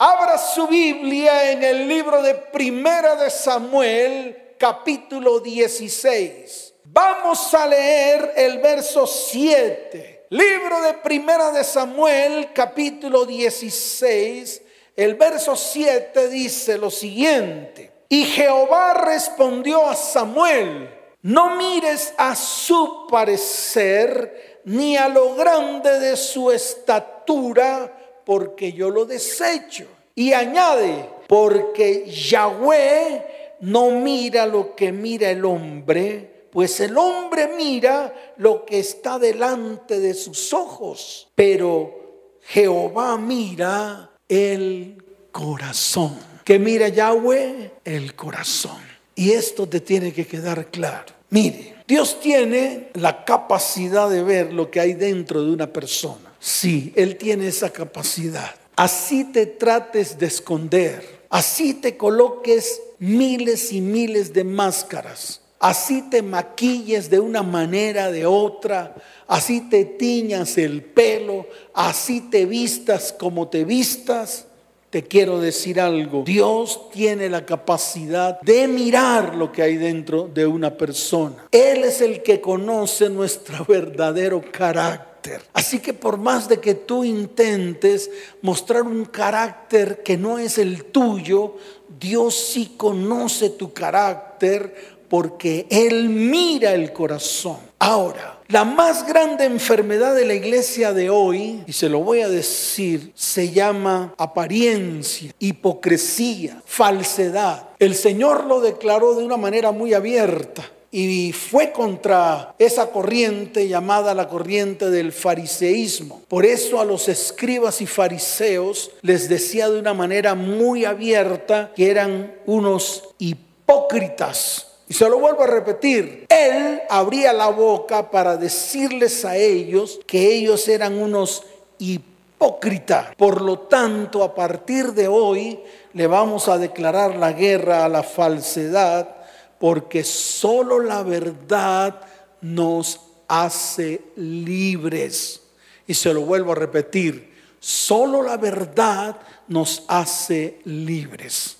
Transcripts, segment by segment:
Abra su Biblia en el libro de Primera de Samuel, capítulo 16. Vamos a leer el verso 7. Libro de Primera de Samuel, capítulo 16. El verso 7 dice lo siguiente. Y Jehová respondió a Samuel, no mires a su parecer ni a lo grande de su estatura porque yo lo desecho. Y añade, porque Yahweh no mira lo que mira el hombre, pues el hombre mira lo que está delante de sus ojos, pero Jehová mira el corazón. ¿Qué mira Yahweh? El corazón. Y esto te tiene que quedar claro. Mire, Dios tiene la capacidad de ver lo que hay dentro de una persona. Sí, Él tiene esa capacidad. Así te trates de esconder, así te coloques miles y miles de máscaras, así te maquilles de una manera, de otra, así te tiñas el pelo, así te vistas como te vistas. Te quiero decir algo, Dios tiene la capacidad de mirar lo que hay dentro de una persona. Él es el que conoce nuestro verdadero carácter. Así que por más de que tú intentes mostrar un carácter que no es el tuyo, Dios sí conoce tu carácter porque Él mira el corazón. Ahora, la más grande enfermedad de la iglesia de hoy, y se lo voy a decir, se llama apariencia, hipocresía, falsedad. El Señor lo declaró de una manera muy abierta y fue contra esa corriente llamada la corriente del fariseísmo. Por eso a los escribas y fariseos les decía de una manera muy abierta que eran unos hipócritas. Y se lo vuelvo a repetir, él abría la boca para decirles a ellos que ellos eran unos hipócritas. Por lo tanto, a partir de hoy le vamos a declarar la guerra a la falsedad porque solo la verdad nos hace libres. Y se lo vuelvo a repetir, solo la verdad nos hace libres.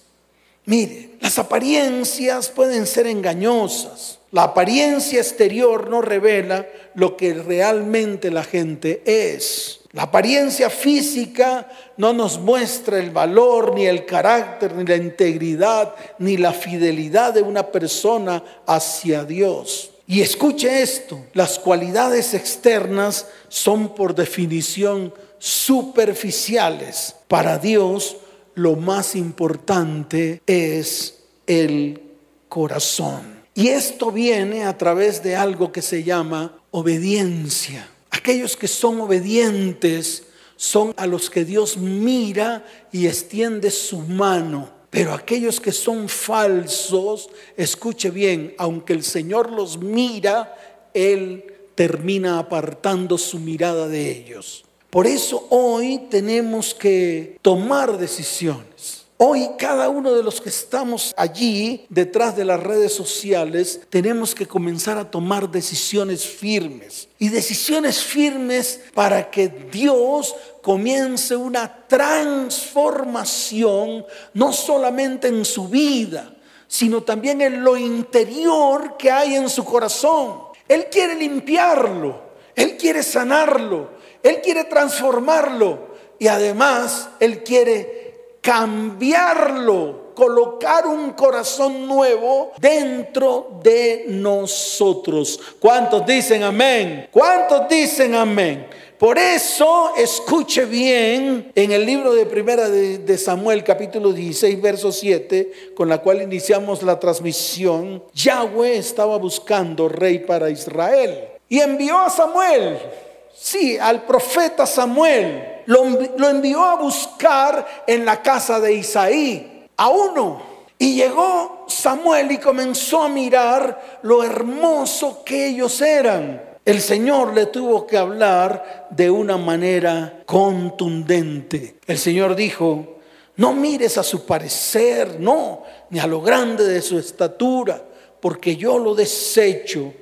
Mire, las apariencias pueden ser engañosas. La apariencia exterior no revela lo que realmente la gente es. La apariencia física no nos muestra el valor, ni el carácter, ni la integridad, ni la fidelidad de una persona hacia Dios. Y escuche esto, las cualidades externas son por definición superficiales. Para Dios lo más importante es el corazón. Y esto viene a través de algo que se llama obediencia. Aquellos que son obedientes son a los que Dios mira y extiende su mano. Pero aquellos que son falsos, escuche bien, aunque el Señor los mira, Él termina apartando su mirada de ellos. Por eso hoy tenemos que tomar decisiones. Hoy cada uno de los que estamos allí detrás de las redes sociales tenemos que comenzar a tomar decisiones firmes. Y decisiones firmes para que Dios comience una transformación no solamente en su vida, sino también en lo interior que hay en su corazón. Él quiere limpiarlo, Él quiere sanarlo, Él quiere transformarlo y además Él quiere cambiarlo, colocar un corazón nuevo dentro de nosotros. ¿Cuántos dicen amén? ¿Cuántos dicen amén? Por eso, escuche bien en el libro de Primera de, Samuel, capítulo 16, verso 7, con la cual iniciamos la transmisión, Yahweh estaba buscando rey para Israel y envió a Samuel, sí, al profeta Samuel lo, envió a buscar en la casa de Isaí, a uno. Y llegó Samuel y comenzó a mirar lo hermoso que ellos eran. El Señor le tuvo que hablar de una manera contundente. El Señor dijo, no mires a su parecer, no, ni a lo grande de su estatura, porque yo lo desecho.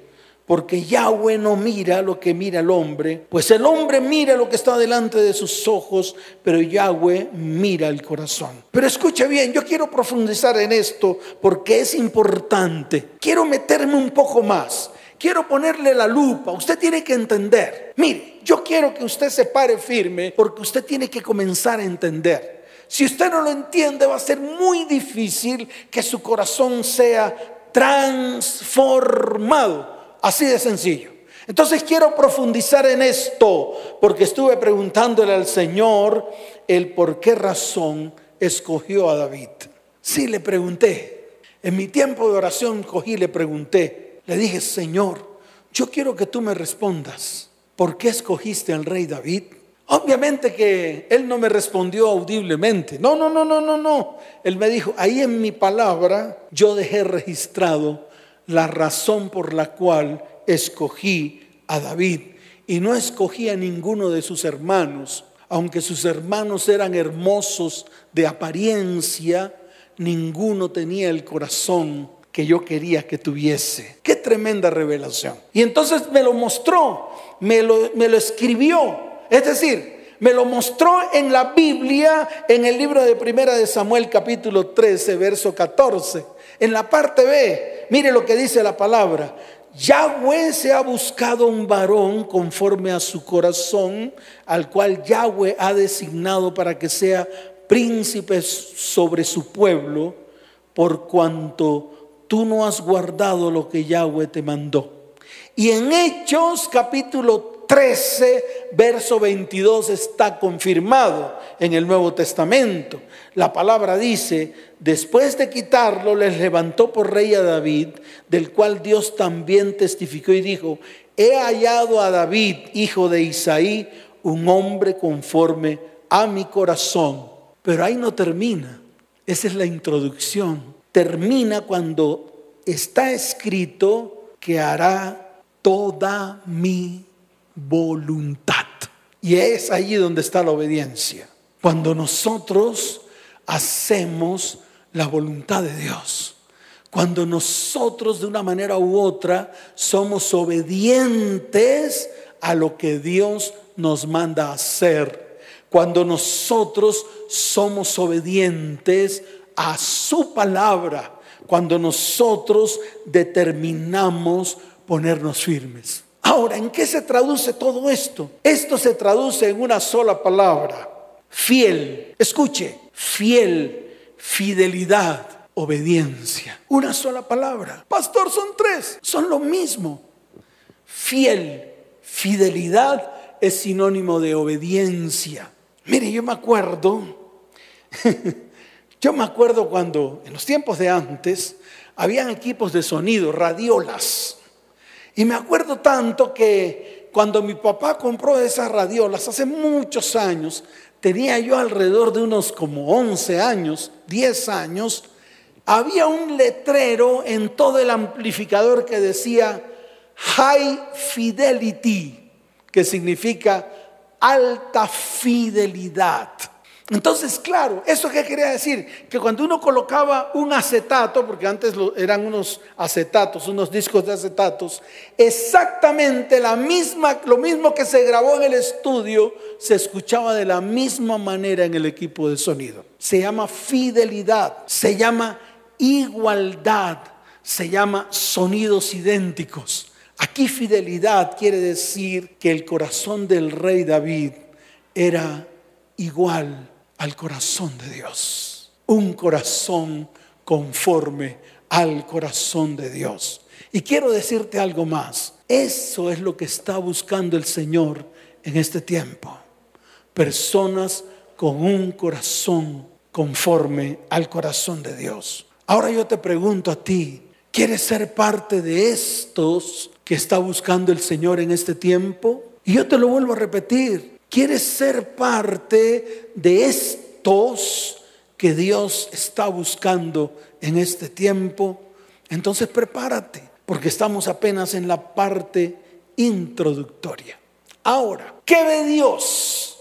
Porque Yahweh no mira lo que mira el hombre, pues el hombre mira lo que está delante de sus ojos, pero Yahweh mira el corazón. Pero escuche bien, yo quiero profundizar en esto porque es importante. Quiero meterme un poco más. Quiero ponerle la lupa. Usted tiene que entender. Mire, yo quiero que usted se pare firme porque usted tiene que comenzar a entender. Si usted no lo entiende, va a ser muy difícil que su corazón sea transformado. Así de sencillo. Entonces quiero profundizar en esto porque estuve preguntándole al Señor el por qué razón escogió a David. Sí, le pregunté. En mi tiempo de oración cogí y le pregunté. Le dije, Señor, yo quiero que tú me respondas. ¿Por qué escogiste al rey David? Obviamente que él no me respondió audiblemente. No, no, no, no, no, no. Él me dijo, ahí en mi palabra yo dejé registrado la razón por la cual escogí a David y no escogí a ninguno de sus hermanos, aunque sus hermanos eran hermosos de apariencia, ninguno tenía el corazón que yo quería que tuviese. Qué tremenda revelación. Y entonces me lo mostró, me lo, me lo escribió. Es decir, me lo mostró en la Biblia, en el libro de Primera de Samuel capítulo 13, verso 14. En la parte B, mire lo que dice la palabra. Yahweh se ha buscado un varón conforme a su corazón, al cual Yahweh ha designado para que sea príncipe sobre su pueblo, por cuanto tú no has guardado lo que Yahweh te mandó. Y en Hechos capítulo 13, verso 22 está confirmado en el Nuevo Testamento. La palabra dice, después de quitarlo, les levantó por rey a David, del cual Dios también testificó y dijo, he hallado a David, hijo de Isaí, un hombre conforme a mi corazón. Pero ahí no termina. Esa es la introducción. Termina cuando está escrito que hará toda mi voluntad. Y es allí donde está la obediencia. Cuando nosotros hacemos la voluntad de Dios. Cuando nosotros de una manera u otra somos obedientes a lo que Dios nos manda hacer. Cuando nosotros somos obedientes a su palabra. Cuando nosotros determinamos ponernos firmes. Ahora, ¿en qué se traduce todo esto? Esto se traduce en una sola palabra, fiel. Escuche, fiel, fidelidad, obediencia. Una sola palabra. Pastor, son tres, son lo mismo. Fiel, fidelidad es sinónimo de obediencia. Mire, yo me acuerdo, yo me acuerdo cuando en los tiempos de antes habían equipos de sonido, radiolas. Y me acuerdo tanto que cuando mi papá compró esas radiolas hace muchos años, tenía yo alrededor de unos como 11 años, 10 años, había un letrero en todo el amplificador que decía High Fidelity, que significa alta fidelidad. Entonces, claro, ¿eso qué quería decir? Que cuando uno colocaba un acetato, porque antes eran unos acetatos, unos discos de acetatos, exactamente la misma, lo mismo que se grabó en el estudio, se escuchaba de la misma manera en el equipo de sonido. Se llama fidelidad, se llama igualdad, se llama sonidos idénticos. Aquí fidelidad quiere decir que el corazón del rey David era igual al corazón de Dios. Un corazón conforme al corazón de Dios. Y quiero decirte algo más. Eso es lo que está buscando el Señor en este tiempo. Personas con un corazón conforme al corazón de Dios. Ahora yo te pregunto a ti, ¿quieres ser parte de estos que está buscando el Señor en este tiempo? Y yo te lo vuelvo a repetir, ¿Quieres ser parte de estos que Dios está buscando en este tiempo? Entonces prepárate, porque estamos apenas en la parte introductoria. Ahora, ¿qué ve Dios?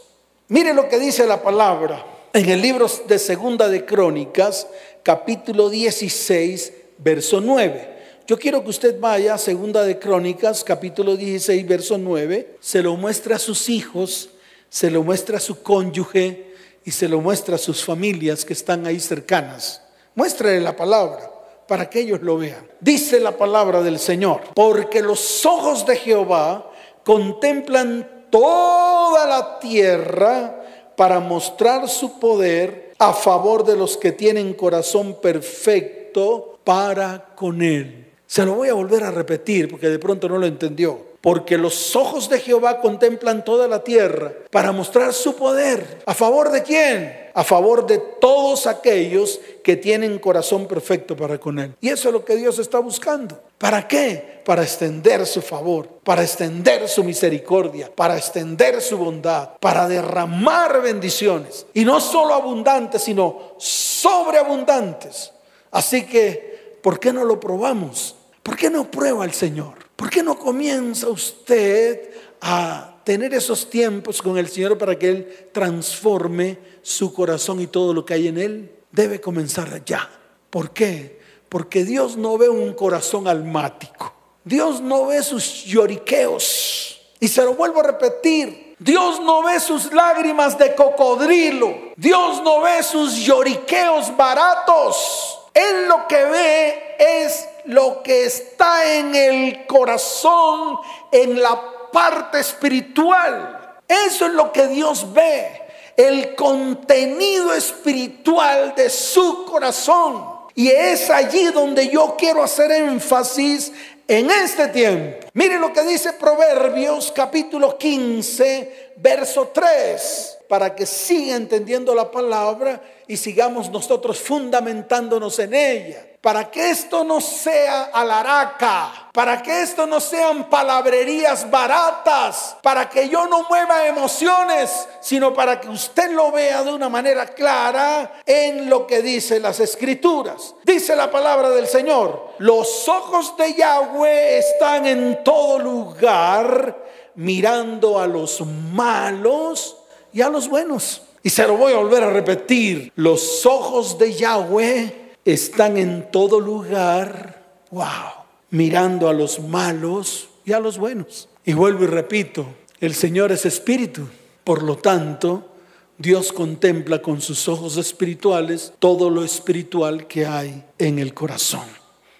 Mire lo que dice la palabra en el libro de Segunda de Crónicas, capítulo 16, verso 9. Yo quiero que usted vaya a Segunda de Crónicas, capítulo 16, verso 9, se lo muestra a sus hijos, se lo muestra a su cónyuge y se lo muestra a sus familias que están ahí cercanas. Muéstrale la palabra para que ellos lo vean. Dice la palabra del Señor, porque los ojos de Jehová contemplan toda la tierra para mostrar su poder a favor de los que tienen corazón perfecto para con él. Se lo voy a volver a repetir porque de pronto no lo entendió porque los ojos de Jehová contemplan toda la tierra para mostrar su poder. ¿A favor de quién? A favor de todos aquellos que tienen corazón perfecto para con Él. Y eso es lo que Dios está buscando. ¿Para qué? Para extender su favor, para extender su misericordia, para extender su bondad, para derramar bendiciones. Y no solo abundantes, sino sobreabundantes. Así que, ¿por qué no lo probamos? ¿Por qué no prueba el Señor? ¿Por qué no comienza usted a tener esos tiempos con el Señor para que Él transforme su corazón y todo lo que hay en Él? Debe comenzar ya. ¿Por qué? Porque Dios no ve un corazón almático. Dios no ve sus lloriqueos. Y se lo vuelvo a repetir. Dios no ve sus lágrimas de cocodrilo. Dios no ve sus lloriqueos baratos. Él lo que ve es lo que está en el corazón, en la parte espiritual. Eso es lo que Dios ve, el contenido espiritual de su corazón. Y es allí donde yo quiero hacer énfasis en este tiempo. Mire lo que dice Proverbios capítulo 15, verso 3, para que siga entendiendo la palabra y sigamos nosotros fundamentándonos en ella para que esto no sea alaraca, para que esto no sean palabrerías baratas, para que yo no mueva emociones, sino para que usted lo vea de una manera clara en lo que dice las escrituras. Dice la palabra del Señor, los ojos de Yahweh están en todo lugar mirando a los malos y a los buenos. Y se lo voy a volver a repetir, los ojos de Yahweh están en todo lugar, wow, mirando a los malos y a los buenos. Y vuelvo y repito, el Señor es espíritu, por lo tanto, Dios contempla con sus ojos espirituales todo lo espiritual que hay en el corazón.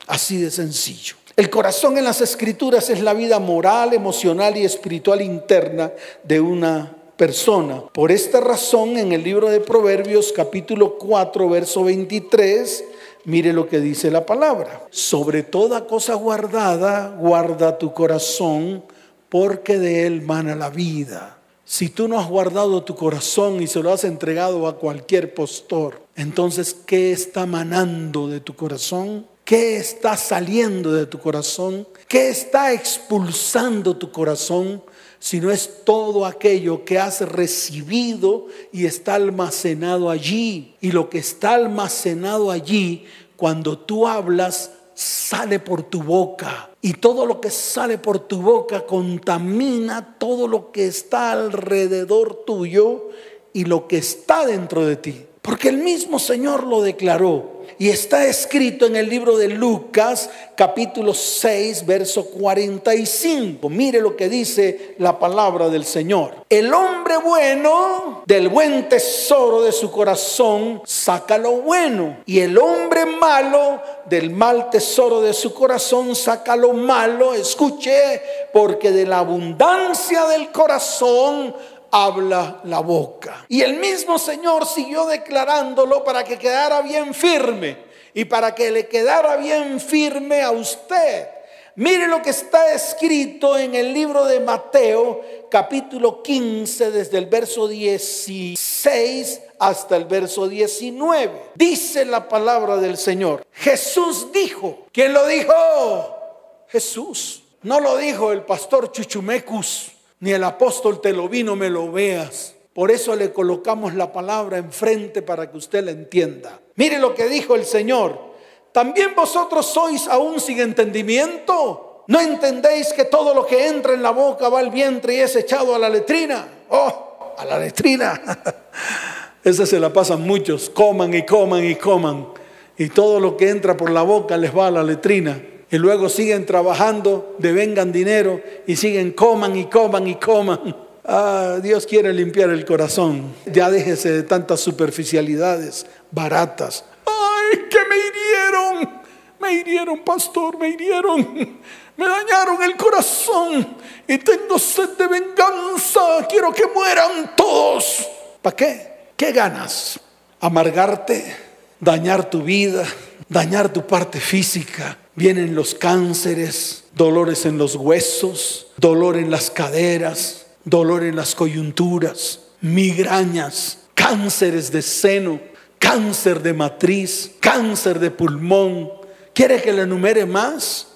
Así de sencillo. El corazón en las escrituras es la vida moral, emocional y espiritual interna de una persona. Por esta razón, en el libro de Proverbios capítulo 4, verso 23, Mire lo que dice la palabra. Sobre toda cosa guardada, guarda tu corazón, porque de él mana la vida. Si tú no has guardado tu corazón y se lo has entregado a cualquier postor, entonces, ¿qué está manando de tu corazón? ¿Qué está saliendo de tu corazón? ¿Qué está expulsando tu corazón? Si no es todo aquello que has recibido y está almacenado allí. Y lo que está almacenado allí, cuando tú hablas, sale por tu boca. Y todo lo que sale por tu boca contamina todo lo que está alrededor tuyo y lo que está dentro de ti. Porque el mismo Señor lo declaró. Y está escrito en el libro de Lucas capítulo 6, verso 45. Mire lo que dice la palabra del Señor. El hombre bueno del buen tesoro de su corazón saca lo bueno. Y el hombre malo del mal tesoro de su corazón saca lo malo. Escuche, porque de la abundancia del corazón habla la boca. Y el mismo Señor siguió declarándolo para que quedara bien firme y para que le quedara bien firme a usted. Mire lo que está escrito en el libro de Mateo, capítulo 15, desde el verso 16 hasta el verso 19. Dice la palabra del Señor. Jesús dijo. ¿Quién lo dijo? Jesús. No lo dijo el pastor Chuchumecus ni el apóstol te lo vino, me lo veas. Por eso le colocamos la palabra enfrente para que usted la entienda. Mire lo que dijo el Señor. También vosotros sois aún sin entendimiento. ¿No entendéis que todo lo que entra en la boca va al vientre y es echado a la letrina? Oh, a la letrina. Esa se la pasan muchos. Coman y coman y coman. Y todo lo que entra por la boca les va a la letrina. Y luego siguen trabajando, devengan dinero y siguen coman y coman y coman. Ah, Dios quiere limpiar el corazón. Ya déjese de tantas superficialidades baratas. ¡Ay, que me hirieron! Me hirieron, pastor, me hirieron. Me dañaron el corazón y tengo sed de venganza. Quiero que mueran todos. ¿Para qué? ¿Qué ganas? ¿Amargarte? ¿Dañar tu vida? ¿Dañar tu parte física? Vienen los cánceres, dolores en los huesos, dolor en las caderas, dolor en las coyunturas, migrañas, cánceres de seno, cáncer de matriz, cáncer de pulmón. ¿Quiere que le enumere más?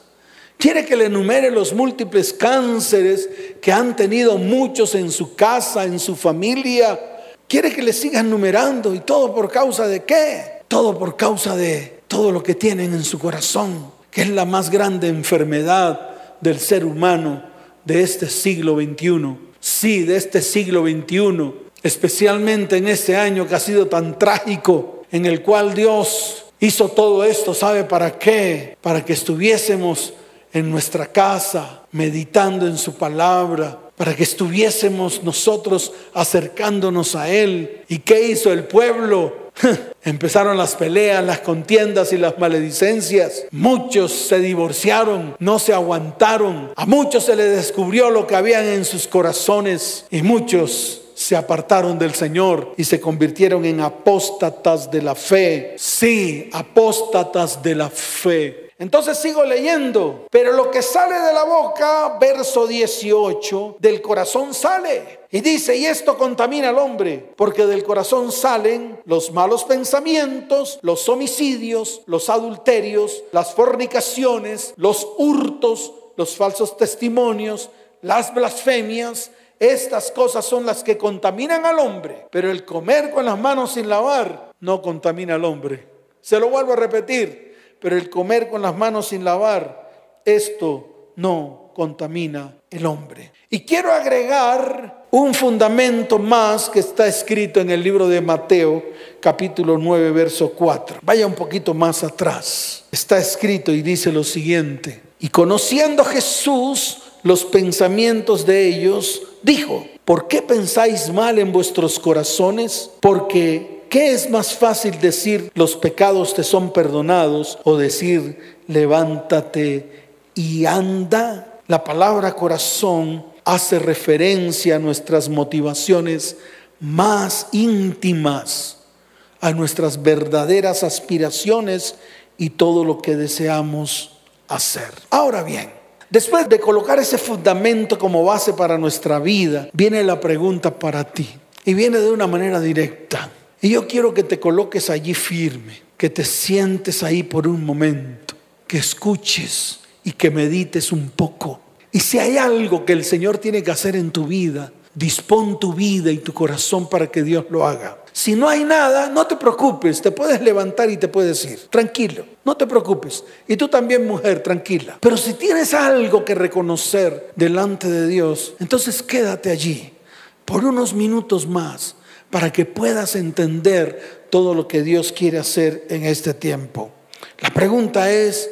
¿Quiere que le enumere los múltiples cánceres que han tenido muchos en su casa, en su familia? ¿Quiere que le sigan numerando? ¿Y todo por causa de qué? Todo por causa de todo lo que tienen en su corazón, que es la más grande enfermedad del ser humano de este siglo XXI. Sí, de este siglo XXI, especialmente en este año que ha sido tan trágico, en el cual Dios hizo todo esto, ¿sabe para qué? Para que estuviésemos en nuestra casa, meditando en su palabra, para que estuviésemos nosotros acercándonos a Él. ¿Y qué hizo el pueblo? Empezaron las peleas, las contiendas y las maledicencias. Muchos se divorciaron, no se aguantaron. A muchos se les descubrió lo que habían en sus corazones y muchos se apartaron del Señor y se convirtieron en apóstatas de la fe. Sí, apóstatas de la fe. Entonces sigo leyendo, pero lo que sale de la boca, verso 18, del corazón sale. Y dice, y esto contamina al hombre, porque del corazón salen los malos pensamientos, los homicidios, los adulterios, las fornicaciones, los hurtos, los falsos testimonios, las blasfemias. Estas cosas son las que contaminan al hombre, pero el comer con las manos sin lavar no contamina al hombre. Se lo vuelvo a repetir, pero el comer con las manos sin lavar, esto no contamina el hombre. Y quiero agregar un fundamento más que está escrito en el libro de Mateo, capítulo 9, verso 4. Vaya un poquito más atrás. Está escrito y dice lo siguiente. Y conociendo Jesús los pensamientos de ellos, dijo, ¿por qué pensáis mal en vuestros corazones? Porque ¿Qué es más fácil decir los pecados te son perdonados o decir levántate y anda? La palabra corazón hace referencia a nuestras motivaciones más íntimas, a nuestras verdaderas aspiraciones y todo lo que deseamos hacer. Ahora bien, después de colocar ese fundamento como base para nuestra vida, viene la pregunta para ti y viene de una manera directa. Y yo quiero que te coloques allí firme, que te sientes ahí por un momento, que escuches y que medites un poco. Y si hay algo que el Señor tiene que hacer en tu vida, dispón tu vida y tu corazón para que Dios lo haga. Si no hay nada, no te preocupes, te puedes levantar y te puedes ir. Tranquilo, no te preocupes. Y tú también, mujer, tranquila. Pero si tienes algo que reconocer delante de Dios, entonces quédate allí por unos minutos más para que puedas entender todo lo que Dios quiere hacer en este tiempo. La pregunta es,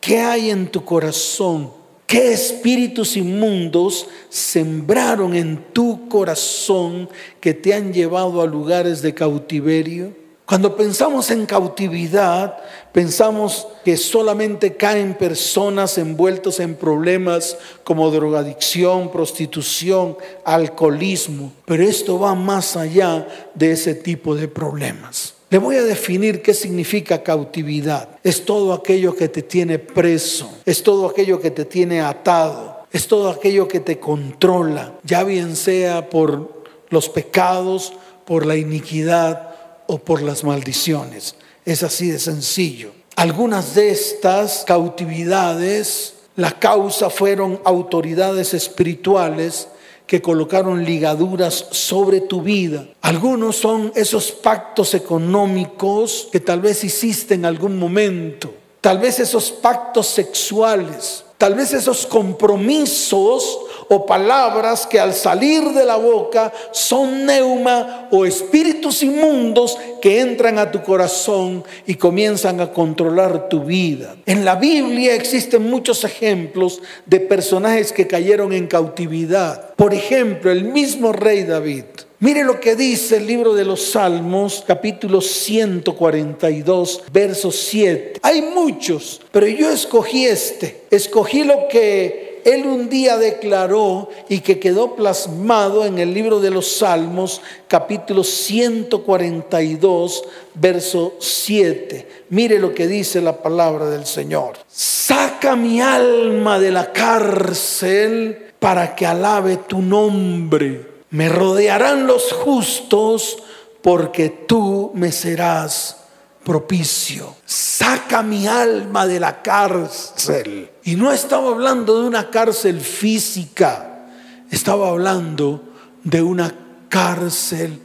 ¿qué hay en tu corazón? ¿Qué espíritus inmundos sembraron en tu corazón que te han llevado a lugares de cautiverio? Cuando pensamos en cautividad, pensamos que solamente caen personas envueltas en problemas como drogadicción, prostitución, alcoholismo, pero esto va más allá de ese tipo de problemas. Le voy a definir qué significa cautividad. Es todo aquello que te tiene preso, es todo aquello que te tiene atado, es todo aquello que te controla, ya bien sea por los pecados, por la iniquidad, o por las maldiciones. Es así de sencillo. Algunas de estas cautividades, la causa fueron autoridades espirituales que colocaron ligaduras sobre tu vida. Algunos son esos pactos económicos que tal vez hiciste en algún momento. Tal vez esos pactos sexuales. Tal vez esos compromisos o palabras que al salir de la boca son neuma o espíritus inmundos que entran a tu corazón y comienzan a controlar tu vida. En la Biblia existen muchos ejemplos de personajes que cayeron en cautividad. Por ejemplo, el mismo rey David. Mire lo que dice el libro de los Salmos, capítulo 142, verso 7. Hay muchos, pero yo escogí este. Escogí lo que él un día declaró y que quedó plasmado en el libro de los Salmos, capítulo 142, verso 7. Mire lo que dice la palabra del Señor. Saca mi alma de la cárcel para que alabe tu nombre me rodearán los justos porque tú me serás propicio. Saca mi alma de la cárcel. Y no estaba hablando de una cárcel física, estaba hablando de una cárcel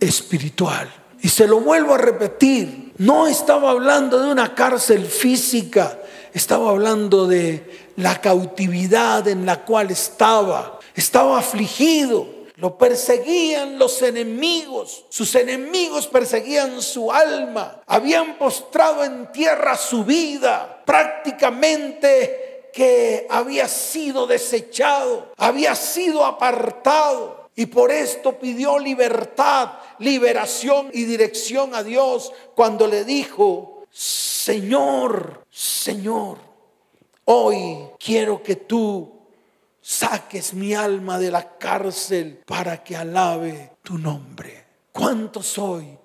espiritual. Y se lo vuelvo a repetir, no estaba hablando de una cárcel física, estaba hablando de la cautividad en la cual estaba. Estaba afligido, lo perseguían los enemigos. Sus enemigos perseguían su alma. Habían postrado en tierra su vida. Prácticamente que había sido desechado. Había sido apartado. Y por esto pidió libertad, liberación y dirección a Dios cuando le dijo, Señor, Señor, hoy quiero que tú saques mi alma de la cárcel para que alabe tu nombre. ¿Cuántos hoy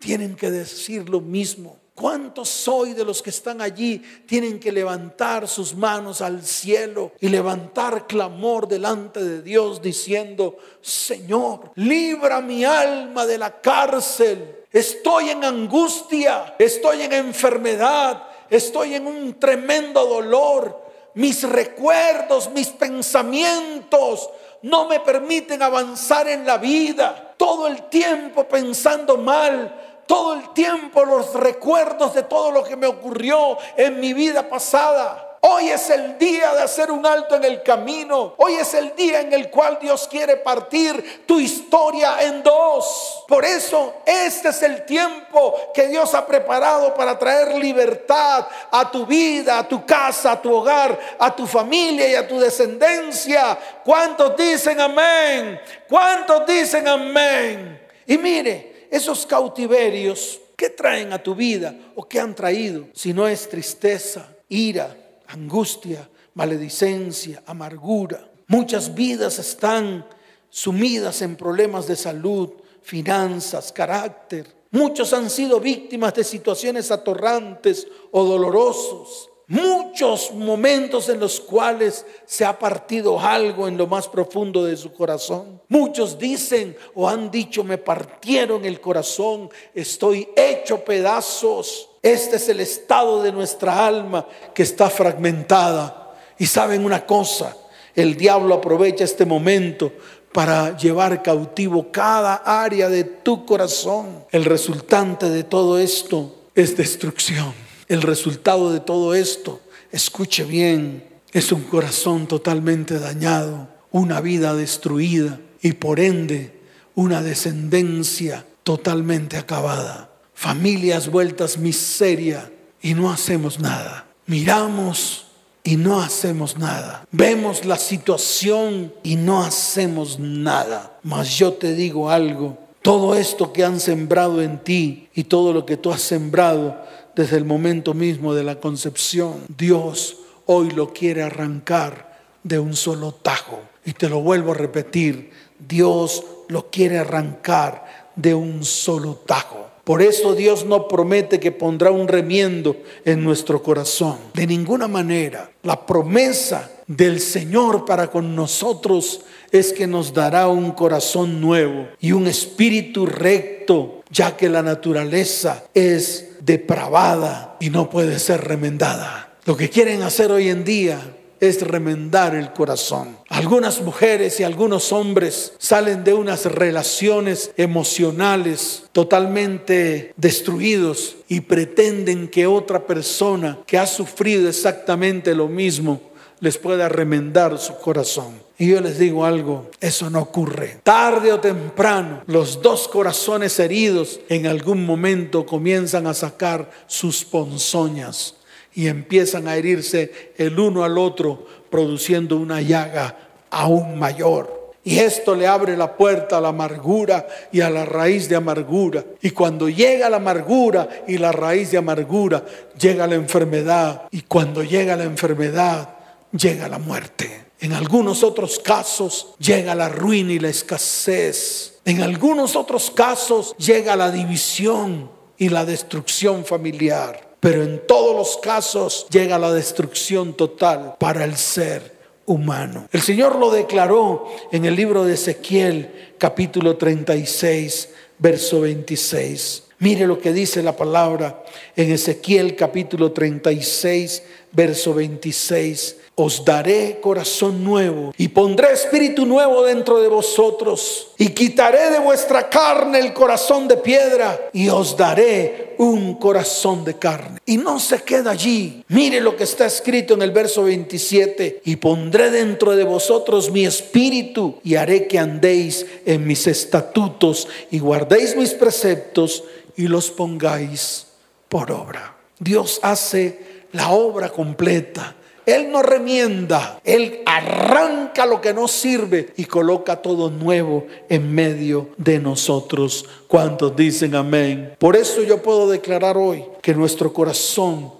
tienen que decir lo mismo? ¿Cuántos hoy de los que están allí tienen que levantar sus manos al cielo y levantar clamor delante de Dios diciendo, Señor, libra mi alma de la cárcel? Estoy en angustia, estoy en enfermedad, estoy en un tremendo dolor mis recuerdos, mis pensamientos no me permiten avanzar en la vida. Todo el tiempo pensando mal, todo el tiempo los recuerdos de todo lo que me ocurrió en mi vida pasada. Hoy es el día de hacer un alto en el camino. Hoy es el día en el cual Dios quiere partir tu historia en dos. Por eso este es el tiempo que Dios ha preparado para traer libertad a tu vida, a tu casa, a tu hogar, a tu familia y a tu descendencia. ¿Cuántos dicen amén? ¿Cuántos dicen amén? Y mire, esos cautiverios, ¿qué traen a tu vida o qué han traído? Si no es tristeza, ira, angustia, maledicencia, amargura. Muchas vidas están sumidas en problemas de salud, finanzas, carácter. Muchos han sido víctimas de situaciones atorrantes o dolorosos. Muchos momentos en los cuales se ha partido algo en lo más profundo de su corazón. Muchos dicen o han dicho, me partieron el corazón, estoy hecho pedazos. Este es el estado de nuestra alma que está fragmentada. Y saben una cosa, el diablo aprovecha este momento para llevar cautivo cada área de tu corazón. El resultante de todo esto es destrucción. El resultado de todo esto, escuche bien, es un corazón totalmente dañado, una vida destruida y por ende una descendencia totalmente acabada familias vueltas miseria y no hacemos nada. Miramos y no hacemos nada. Vemos la situación y no hacemos nada. Mas yo te digo algo, todo esto que han sembrado en ti y todo lo que tú has sembrado desde el momento mismo de la concepción, Dios hoy lo quiere arrancar de un solo tajo. Y te lo vuelvo a repetir, Dios lo quiere arrancar de un solo tajo. Por eso Dios no promete que pondrá un remiendo en nuestro corazón. De ninguna manera. La promesa del Señor para con nosotros es que nos dará un corazón nuevo y un espíritu recto, ya que la naturaleza es depravada y no puede ser remendada. Lo que quieren hacer hoy en día es remendar el corazón. Algunas mujeres y algunos hombres salen de unas relaciones emocionales totalmente destruidos y pretenden que otra persona que ha sufrido exactamente lo mismo les pueda remendar su corazón. Y yo les digo algo, eso no ocurre. Tarde o temprano, los dos corazones heridos en algún momento comienzan a sacar sus ponzoñas y empiezan a herirse el uno al otro, produciendo una llaga aún mayor. Y esto le abre la puerta a la amargura y a la raíz de amargura. Y cuando llega la amargura y la raíz de amargura, llega la enfermedad. Y cuando llega la enfermedad, llega la muerte. En algunos otros casos llega la ruina y la escasez. En algunos otros casos llega la división y la destrucción familiar. Pero en todos los casos llega la destrucción total para el ser humano. El Señor lo declaró en el libro de Ezequiel capítulo 36, verso 26. Mire lo que dice la palabra en Ezequiel capítulo 36, verso 26 os daré corazón nuevo y pondré espíritu nuevo dentro de vosotros y quitaré de vuestra carne el corazón de piedra y os daré un corazón de carne. Y no se queda allí. Mire lo que está escrito en el verso 27 y pondré dentro de vosotros mi espíritu y haré que andéis en mis estatutos y guardéis mis preceptos y los pongáis por obra. Dios hace la obra completa él no remienda, Él arranca lo que no sirve y coloca todo nuevo en medio de nosotros. ¿Cuántos dicen amén? Por eso yo puedo declarar hoy que nuestro corazón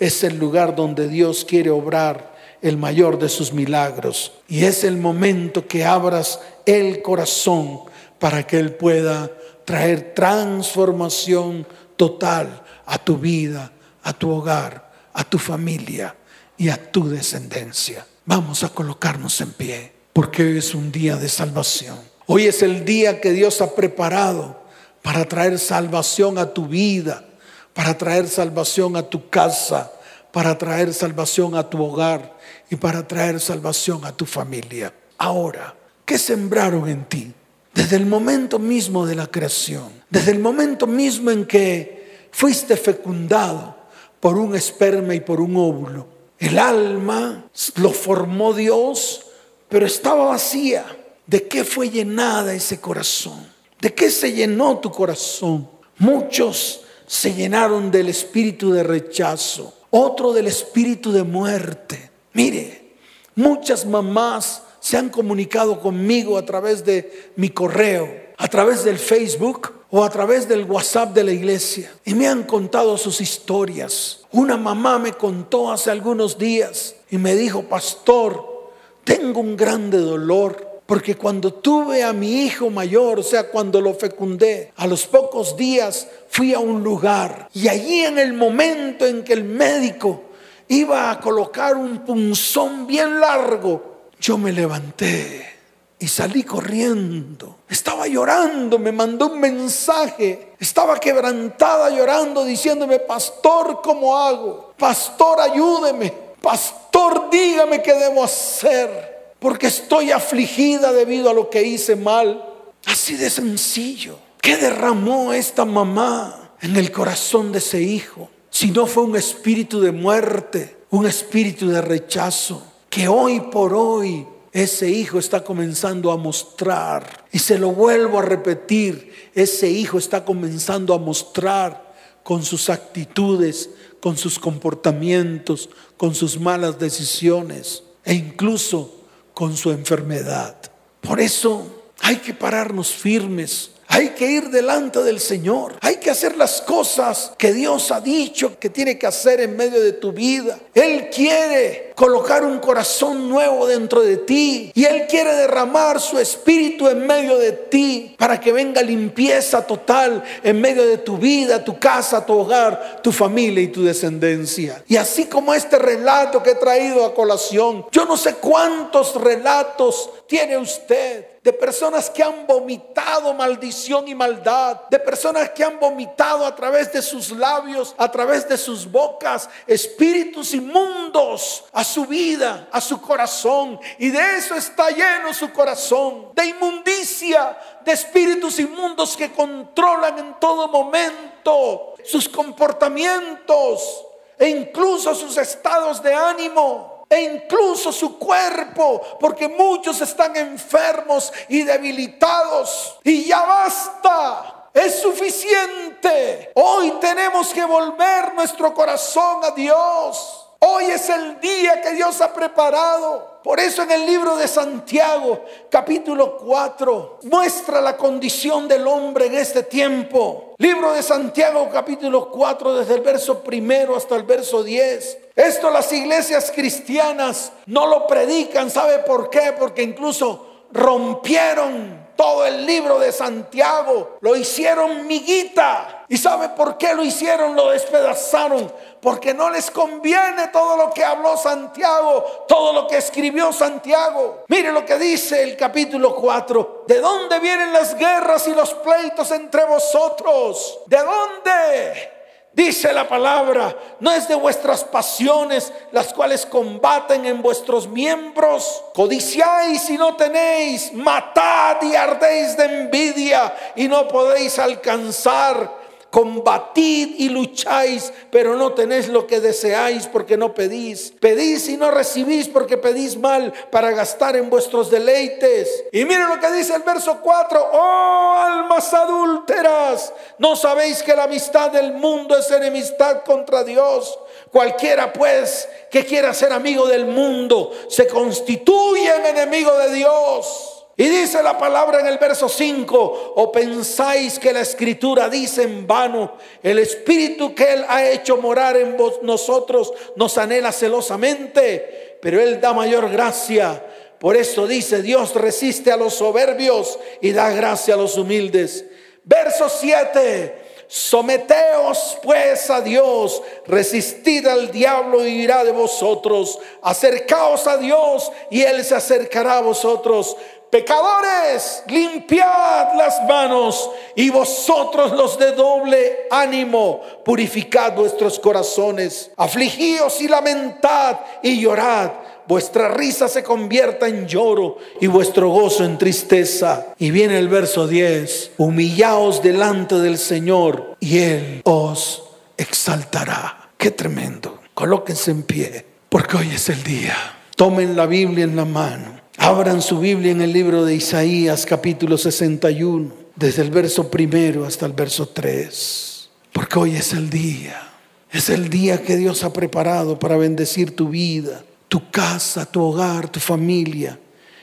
es el lugar donde Dios quiere obrar el mayor de sus milagros. Y es el momento que abras el corazón para que Él pueda traer transformación total a tu vida, a tu hogar, a tu familia y a tu descendencia. Vamos a colocarnos en pie, porque hoy es un día de salvación. Hoy es el día que Dios ha preparado para traer salvación a tu vida, para traer salvación a tu casa, para traer salvación a tu hogar y para traer salvación a tu familia. Ahora, ¿qué sembraron en ti? Desde el momento mismo de la creación, desde el momento mismo en que fuiste fecundado por un esperma y por un óvulo, el alma lo formó Dios, pero estaba vacía. ¿De qué fue llenada ese corazón? ¿De qué se llenó tu corazón? Muchos se llenaron del espíritu de rechazo, otro del espíritu de muerte. Mire, muchas mamás se han comunicado conmigo a través de mi correo, a través del Facebook o a través del WhatsApp de la iglesia y me han contado sus historias. Una mamá me contó hace algunos días y me dijo, pastor, tengo un grande dolor porque cuando tuve a mi hijo mayor, o sea, cuando lo fecundé, a los pocos días fui a un lugar y allí en el momento en que el médico iba a colocar un punzón bien largo, yo me levanté y salí corriendo. Estaba llorando, me mandó un mensaje. Estaba quebrantada llorando, diciéndome, pastor, ¿cómo hago? Pastor, ayúdeme. Pastor, dígame qué debo hacer. Porque estoy afligida debido a lo que hice mal. Así de sencillo. ¿Qué derramó esta mamá en el corazón de ese hijo? Si no fue un espíritu de muerte, un espíritu de rechazo, que hoy por hoy ese hijo está comenzando a mostrar, y se lo vuelvo a repetir, ese hijo está comenzando a mostrar con sus actitudes, con sus comportamientos, con sus malas decisiones e incluso con su enfermedad. Por eso hay que pararnos firmes hay que ir delante del Señor. Hay que hacer las cosas que Dios ha dicho que tiene que hacer en medio de tu vida. Él quiere colocar un corazón nuevo dentro de ti y Él quiere derramar su espíritu en medio de ti para que venga limpieza total en medio de tu vida, tu casa, tu hogar, tu familia y tu descendencia. Y así como este relato que he traído a colación, yo no sé cuántos relatos tiene usted de personas que han vomitado maldición y maldad, de personas que han vomitado a través de sus labios, a través de sus bocas, espíritus inmundos a su vida, a su corazón. Y de eso está lleno su corazón, de inmundicia, de espíritus inmundos que controlan en todo momento sus comportamientos e incluso sus estados de ánimo. E incluso su cuerpo, porque muchos están enfermos y debilitados. Y ya basta. Es suficiente. Hoy tenemos que volver nuestro corazón a Dios. Hoy es el día que Dios ha preparado. Por eso en el libro de Santiago, capítulo 4, muestra la condición del hombre en este tiempo. Libro de Santiago, capítulo 4, desde el verso primero hasta el verso 10. Esto las iglesias cristianas no lo predican. ¿Sabe por qué? Porque incluso rompieron todo el libro de Santiago. Lo hicieron miguita. ¿Y sabe por qué lo hicieron? Lo despedazaron. Porque no les conviene todo lo que habló Santiago, todo lo que escribió Santiago. Mire lo que dice el capítulo 4. ¿De dónde vienen las guerras y los pleitos entre vosotros? ¿De dónde? Dice la palabra, no es de vuestras pasiones las cuales combaten en vuestros miembros. Codiciáis y no tenéis, matad y ardéis de envidia y no podéis alcanzar combatid y lucháis, pero no tenéis lo que deseáis porque no pedís. Pedís y no recibís porque pedís mal para gastar en vuestros deleites. Y miren lo que dice el verso 4, oh almas adúlteras, no sabéis que la amistad del mundo es enemistad contra Dios. Cualquiera pues que quiera ser amigo del mundo se constituye en enemigo de Dios. Y dice la palabra en el verso 5, o pensáis que la escritura dice en vano, el espíritu que Él ha hecho morar en vos, nosotros nos anhela celosamente, pero Él da mayor gracia. Por eso dice, Dios resiste a los soberbios y da gracia a los humildes. Verso 7, Someteos pues a Dios, resistid al diablo y irá de vosotros. Acercaos a Dios y Él se acercará a vosotros. Pecadores, limpiad las manos y vosotros los de doble ánimo, purificad vuestros corazones. Afligíos y lamentad y llorad. Vuestra risa se convierta en lloro y vuestro gozo en tristeza. Y viene el verso 10. Humillaos delante del Señor y Él os exaltará. Qué tremendo. Colóquense en pie, porque hoy es el día. Tomen la Biblia en la mano Abran su Biblia en el libro de Isaías capítulo 61, desde el verso primero hasta el verso 3, porque hoy es el día, es el día que Dios ha preparado para bendecir tu vida, tu casa, tu hogar, tu familia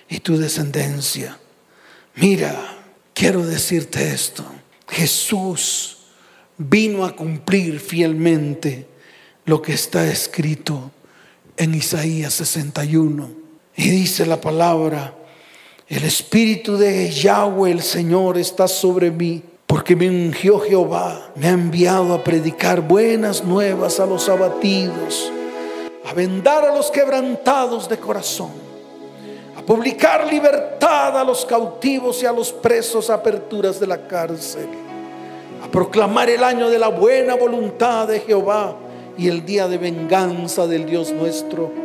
y tu descendencia. Mira, quiero decirte esto, Jesús vino a cumplir fielmente lo que está escrito en Isaías 61 y dice la palabra, el Espíritu de Yahweh, el Señor, está sobre mí, porque me ungió Jehová, me ha enviado a predicar buenas nuevas a los abatidos, a vendar a los quebrantados de corazón, a publicar libertad a los cautivos y a los presos, aperturas de la cárcel, a proclamar el año de la buena voluntad de Jehová y el día de venganza del Dios nuestro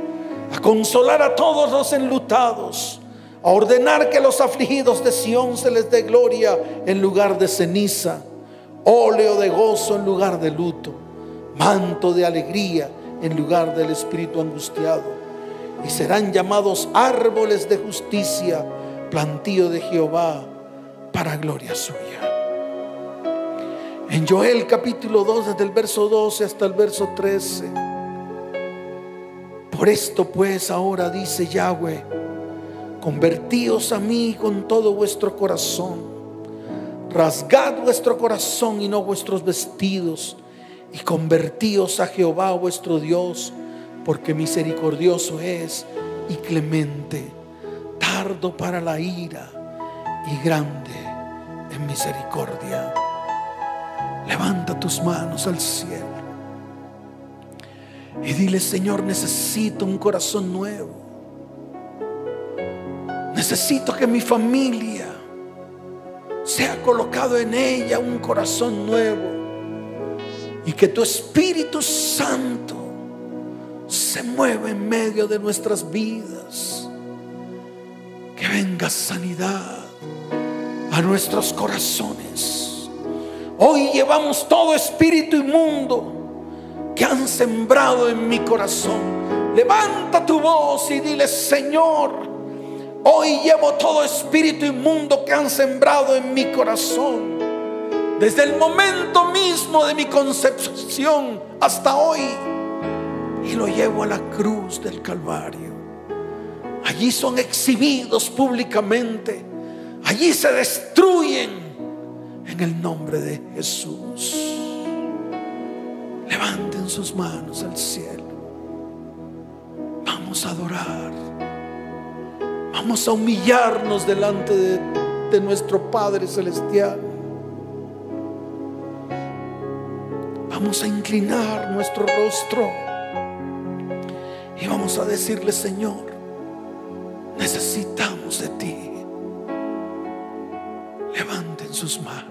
a consolar a todos los enlutados, a ordenar que los afligidos de Sión se les dé gloria en lugar de ceniza, óleo de gozo en lugar de luto, manto de alegría en lugar del espíritu angustiado. Y serán llamados árboles de justicia, plantío de Jehová, para gloria suya. En Joel capítulo 2, desde el verso 12 hasta el verso 13 por esto pues ahora dice Yahweh, convertíos a mí con todo vuestro corazón, rasgad vuestro corazón y no vuestros vestidos, y convertíos a Jehová vuestro Dios, porque misericordioso es y clemente, tardo para la ira y grande en misericordia. Levanta tus manos al cielo. Y dile, Señor, necesito un corazón nuevo. Necesito que mi familia sea colocado en ella un corazón nuevo. Y que tu Espíritu Santo se mueva en medio de nuestras vidas. Que venga sanidad a nuestros corazones. Hoy llevamos todo espíritu inmundo que han sembrado en mi corazón Levanta tu voz y dile, Señor, hoy llevo todo espíritu inmundo que han sembrado en mi corazón. Desde el momento mismo de mi concepción hasta hoy. Y lo llevo a la cruz del Calvario. Allí son exhibidos públicamente. Allí se destruyen en el nombre de Jesús. Levanten sus manos al cielo. Vamos a adorar. Vamos a humillarnos delante de, nuestro Padre Celestial. Vamos a inclinar nuestro rostro y vamos a decirle, Señor, necesitamos de ti. Levanten sus manos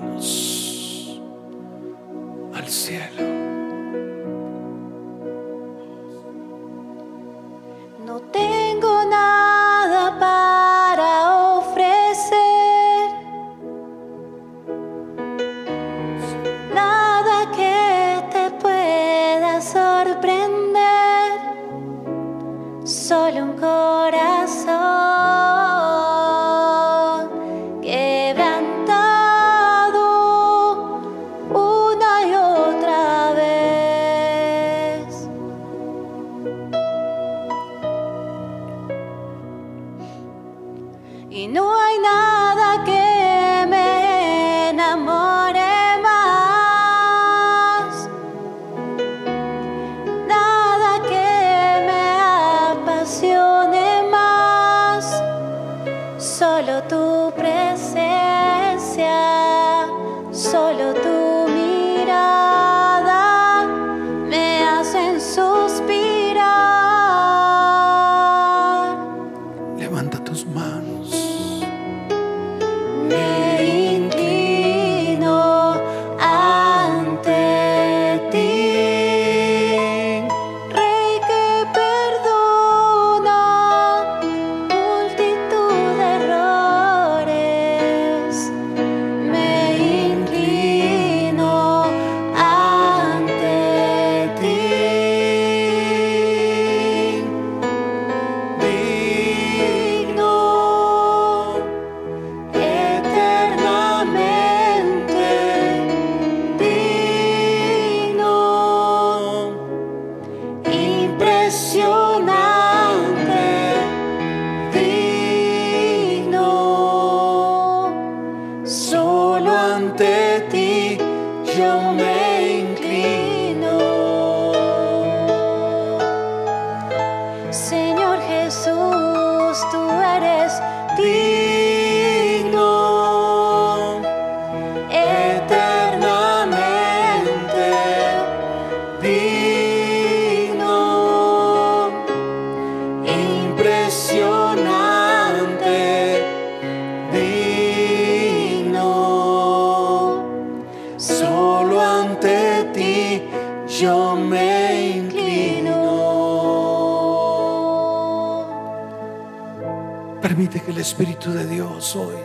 Permite que el Espíritu de Dios hoy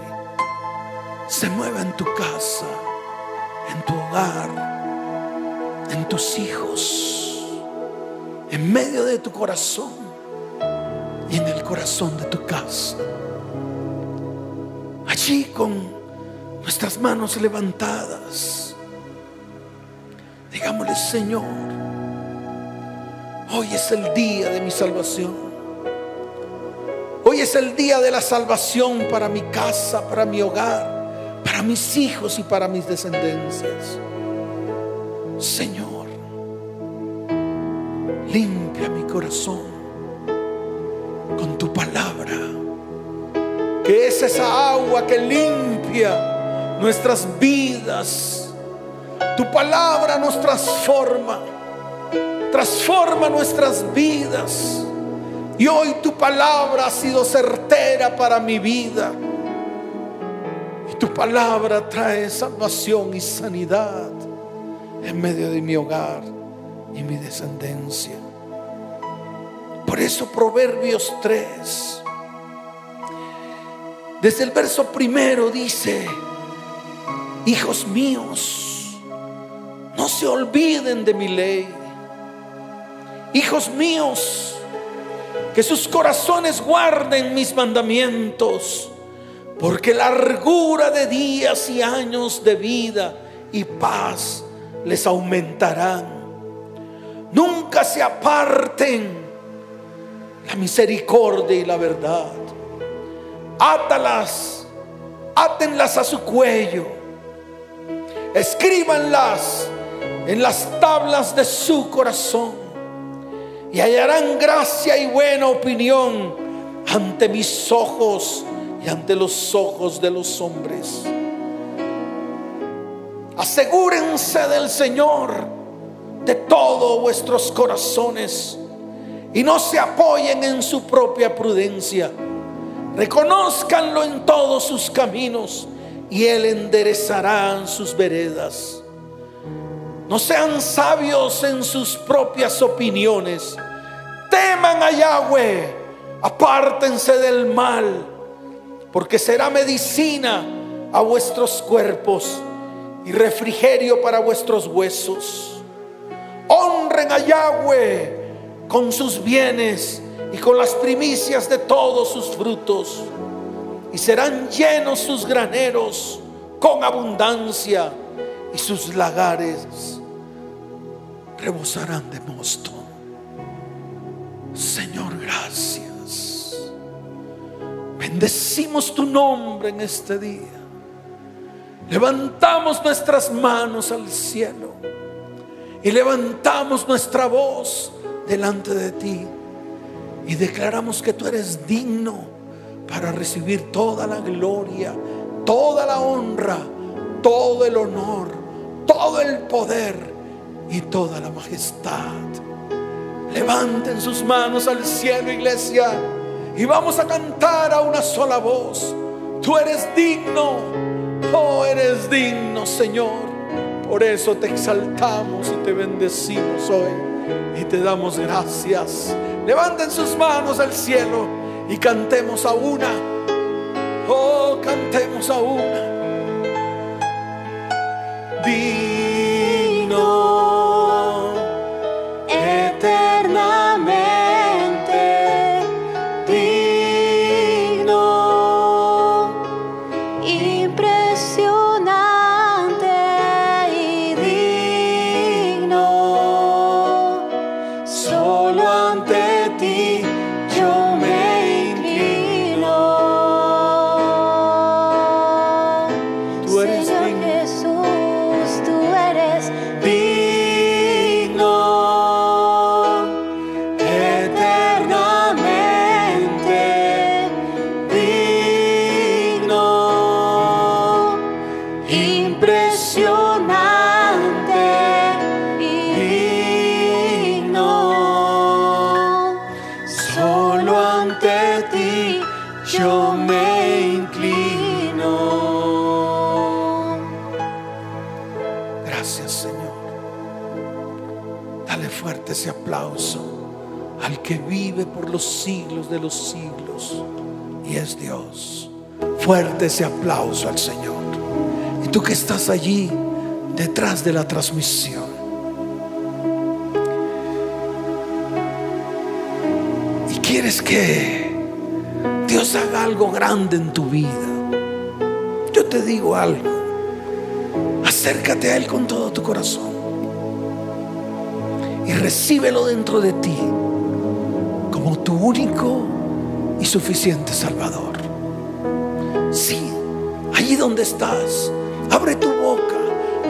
se mueva en tu casa, en tu hogar, en tus hijos, en medio de tu corazón y en el corazón de tu casa. Allí con nuestras manos levantadas, digámosle Señor, hoy es el día de mi salvación. Es el día de la salvación para mi casa, para mi hogar, para mis hijos y para mis descendencias. Señor, limpia mi corazón con tu palabra, que es esa agua que limpia nuestras vidas. Tu palabra nos transforma, transforma nuestras vidas. Y hoy tu palabra ha sido certera para mi vida. Y tu palabra trae salvación y sanidad en medio de mi hogar y mi descendencia. Por eso Proverbios 3, desde el verso primero dice, hijos míos, no se olviden de mi ley. Hijos míos, que sus corazones guarden mis mandamientos, porque largura de días y años de vida y paz les aumentarán. Nunca se aparten la misericordia y la verdad. Átalas, átenlas a su cuello, escríbanlas en las tablas de su corazón y hallarán gracia y buena opinión ante mis ojos y ante los ojos de los hombres. Asegúrense del Señor de todos vuestros corazones y no se apoyen en su propia prudencia. Reconózcanlo en todos sus caminos y Él enderezará sus veredas. No sean sabios en sus propias opiniones. Teman a Yahweh. Apártense del mal, porque será medicina a vuestros cuerpos y refrigerio para vuestros huesos. Honren a Yahweh con sus bienes y con las primicias de todos sus frutos. Y serán llenos sus graneros con abundancia y sus lagares rebosarán de mosto. Señor, gracias. Bendecimos tu nombre en este día. Levantamos nuestras manos al cielo y levantamos nuestra voz delante de ti y declaramos que tú eres digno para recibir toda la gloria, toda la honra, todo el honor, todo el poder y toda la majestad. Levanten sus manos al cielo, iglesia, y vamos a cantar a una sola voz. Tú eres digno, oh, eres digno, Señor. Por eso te exaltamos y te bendecimos hoy y te damos gracias. Levanten sus manos al cielo y cantemos a una. Oh, cantemos a una. Digno por los siglos de los siglos y es Dios. Fuerte ese aplauso al Señor. Y tú que estás allí detrás de la transmisión. Y quieres que Dios haga algo grande en tu vida. Yo te digo algo. Acércate a Él con todo tu corazón y recíbelo dentro de ti único y suficiente Salvador. Sí, allí donde estás, abre tu boca,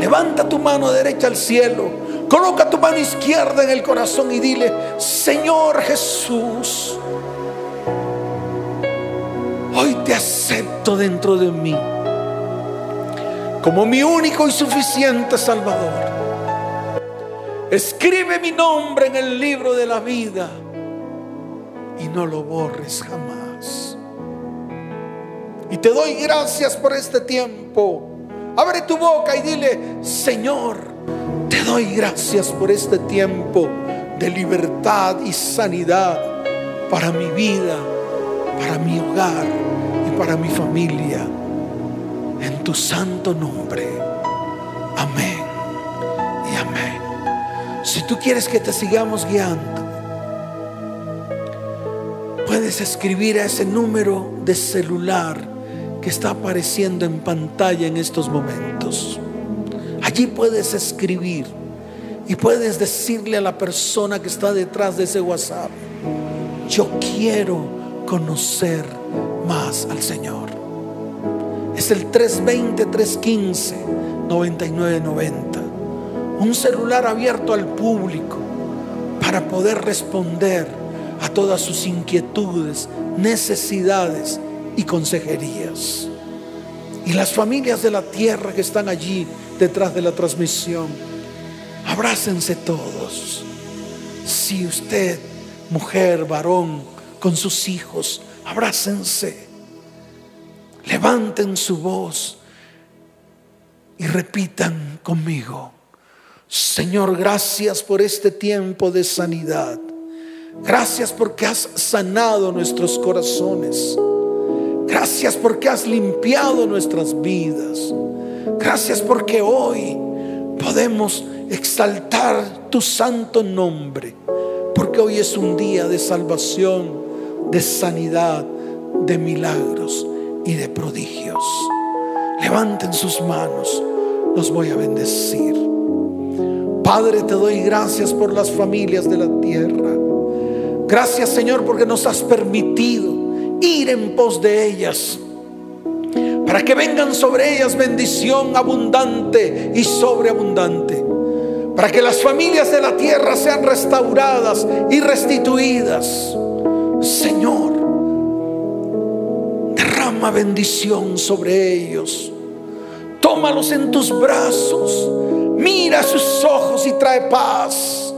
levanta tu mano derecha al cielo, coloca tu mano izquierda en el corazón y dile, Señor Jesús, hoy te acepto dentro de mí como mi único y suficiente Salvador. Escribe mi nombre en el libro de la vida y no lo borres jamás. Y te doy gracias por este tiempo. Abre tu boca y dile, Señor, te doy gracias por este tiempo de libertad y sanidad para mi vida, para mi hogar y para mi familia en tu santo nombre. Amén y amén. Si tú quieres que te sigamos guiando, puedes escribir a ese número de celular que está apareciendo en pantalla en estos momentos. Allí puedes escribir y puedes decirle a la persona que está detrás de ese WhatsApp, yo quiero conocer más al Señor. Es el 320-315-9990. Un celular abierto al público para poder responder a todas sus inquietudes, necesidades y consejerías. Y las familias de la tierra que están allí detrás de la transmisión, abrácense todos. Si usted, mujer, varón, con sus hijos, abrácense. Levanten su voz y repitan conmigo, Señor, gracias por este tiempo de sanidad. Gracias porque has sanado nuestros corazones. Gracias porque has limpiado nuestras vidas. Gracias porque hoy podemos exaltar tu santo nombre. Porque hoy es un día de salvación, de sanidad, de milagros y de prodigios. Levanten sus manos, los voy a bendecir. Padre, te doy gracias por las familias de la tierra. Gracias Señor porque nos has permitido ir en pos de ellas. Para que vengan sobre ellas bendición abundante y sobreabundante. Para que las familias de la tierra sean restauradas y restituidas. Señor, derrama bendición sobre ellos. Tómalos en tus brazos. Mira sus ojos y trae paz.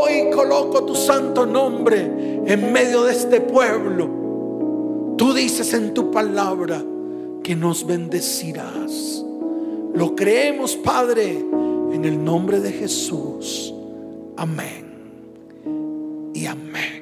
Hoy coloco tu santo nombre en medio de este pueblo Tú dices en tu palabra que nos bendecirás. Lo creemos, Padre, en el nombre de Jesús. Amén. Y amén.